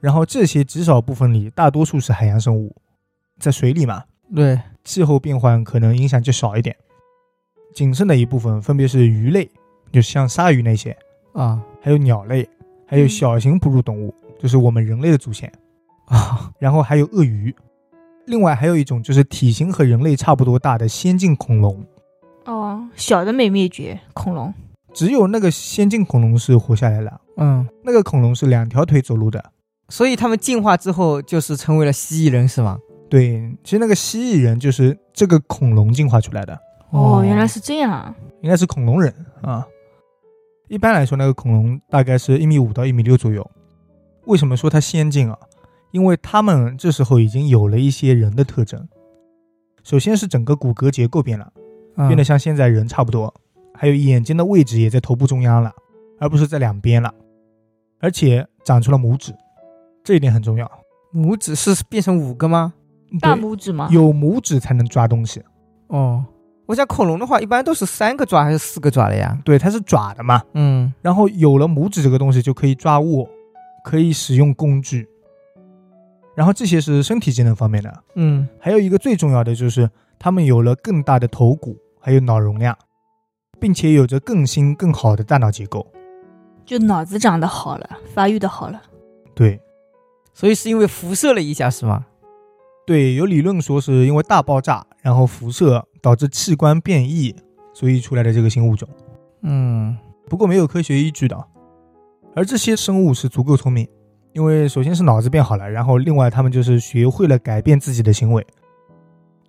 然后这些极少部分里，大多数是海洋生物，在水里嘛，对，气候变换可能影响就少一点。仅剩的一部分分别是鱼类，就像鲨鱼那些，啊还有鸟类，还有嗯小型哺乳动物，就是我们人类的祖先。啊然后还有鳄鱼，另外还有一种就是体型和人类差不多大的先进恐龙，哦，小的没灭绝，恐龙。只有那个先进恐龙是活下来了。嗯，那个恐龙是两条腿走路的。所以他们进化之后就是成为了蜥蜴人是吗？对，其实那个蜥蜴人就是这个恐龙进化出来的，哦，原来是这样啊。应该是恐龙人啊。一般来说，那个恐龙大概是一米五到一米六左右。为什么说它先进啊？因为他们这时候已经有了一些人的特征。首先是整个骨骼结构变了，嗯变得像现在人差不多，还有眼睛的位置也在头部中央了，而不是在两边了。而且长出了拇指，这一点很重要。拇指是变成五个吗？大拇指吗？有拇指才能抓东西，哦，我想恐龙的话，一般都是三个爪还是四个爪的呀？对，它是爪的嘛。嗯然后有了拇指这个东西，就可以抓握，可以使用工具。然后这些是身体机能方面的，嗯还有一个最重要的就是他们有了更大的头骨，还有脑容量，并且有着更新更好的大脑结构。就脑子长得好了，发育的好了。对所以是因为辐射了一下是吗？对，有理论说是因为大爆炸，然后辐射导致器官变异，所以出来的这个新物种。嗯不过没有科学依据的。而这些生物是足够聪明，因为首先是脑子变好了，然后另外他们就是学会了改变自己的行为。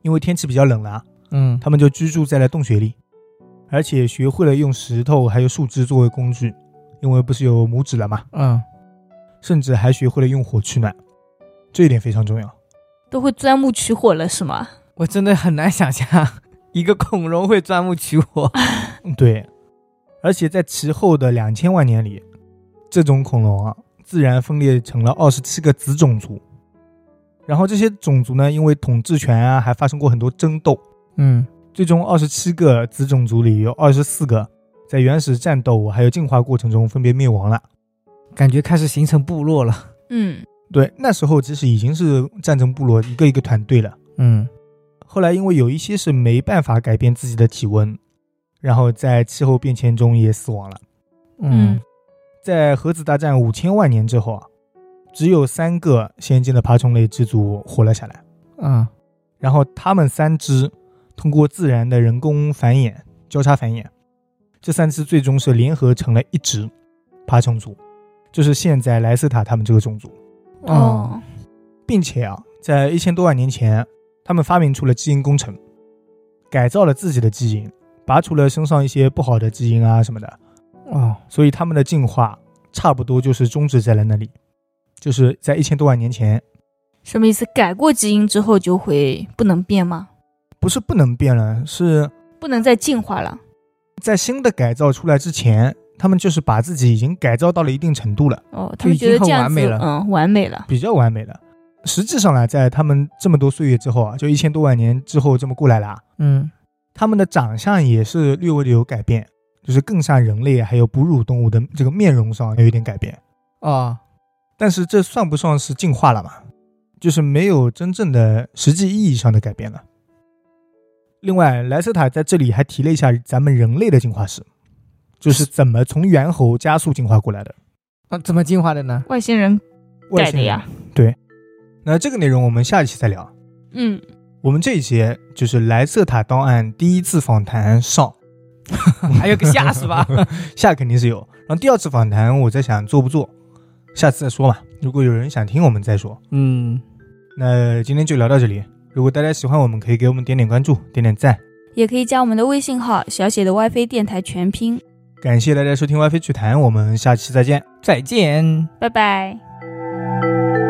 因为天气比较冷了啊，嗯他们就居住在了洞穴里，而且学会了用石头还有树枝作为工具，因为不是有拇指了嘛，嗯，甚至还学会了用火取暖，这一点非常重要。都会钻木取火了是吗？我真的很难想象一个恐龙会钻木取火。嗯 [laughs] 对，而且在其后的两千万年里，这种恐龙啊，自然分裂成了二十七个子种族。然后这些种族呢，因为统治权啊，还发生过很多争斗。嗯最终，二十七个子种族里有二十四个在原始战斗还有进化过程中分别灭亡了。感觉开始形成部落了。嗯，对，那时候其实已经是战争部落一个一个团队了。嗯后来因为有一些是没办法改变自己的体温，然后在气候变迁中也死亡了。嗯。在核子大战五千万年之后啊，只有三个先进的爬虫类支族活了下来，嗯。然后它们三只通过自然的人工繁衍、交叉繁衍，这三只最终是联合成了一只爬虫族，就是现在莱斯塔他们这个种族，哦，并且啊，在一千多万年前，他们发明出了基因工程，改造了自己的基因，拔除了身上一些不好的基因啊什么的，哦，所以他们的进化差不多就是终止在了那里，就是在一千多万年前，什么意思？改过基因之后就会不能变吗？不是不能变了，是不能再进化了？在新的改造出来之前，他们就是把自己已经改造到了一定程度了，哦，他就已经很们觉得这样子，完美了嗯，完美了。比较完美了。实际上呢，在他们这么多岁月之后啊，就一千多万年之后这么过来了啊，嗯他们的长相也是略微的有改变，就是更像人类还有哺乳动物的这个面容上有一点改变。哦，但是这算不上是进化了嘛？就是没有真正的实际意义上的改变了。另外，莱斯塔在这里还提了一下咱们人类的进化史，就是怎么从猿猴加速进化过来的。啊，怎么进化的呢？外星人外星人改的呀。对，那这个内容我们下一期再聊。嗯，我们这一节就是莱瑟塔档案第一次访谈上，[laughs] 还有个下是吧？[laughs] 下肯定是有。然后第二次访谈，我在想做不做，下次再说嘛。如果有人想听，我们再说。嗯，那今天就聊到这里。如果大家喜欢我们，可以给我们点点关注，点点赞。也可以加我们的微信号小写的 WiFi 电台全拼。感谢大家收听 WiFi 趣谈，我们下期再见。再见。拜拜。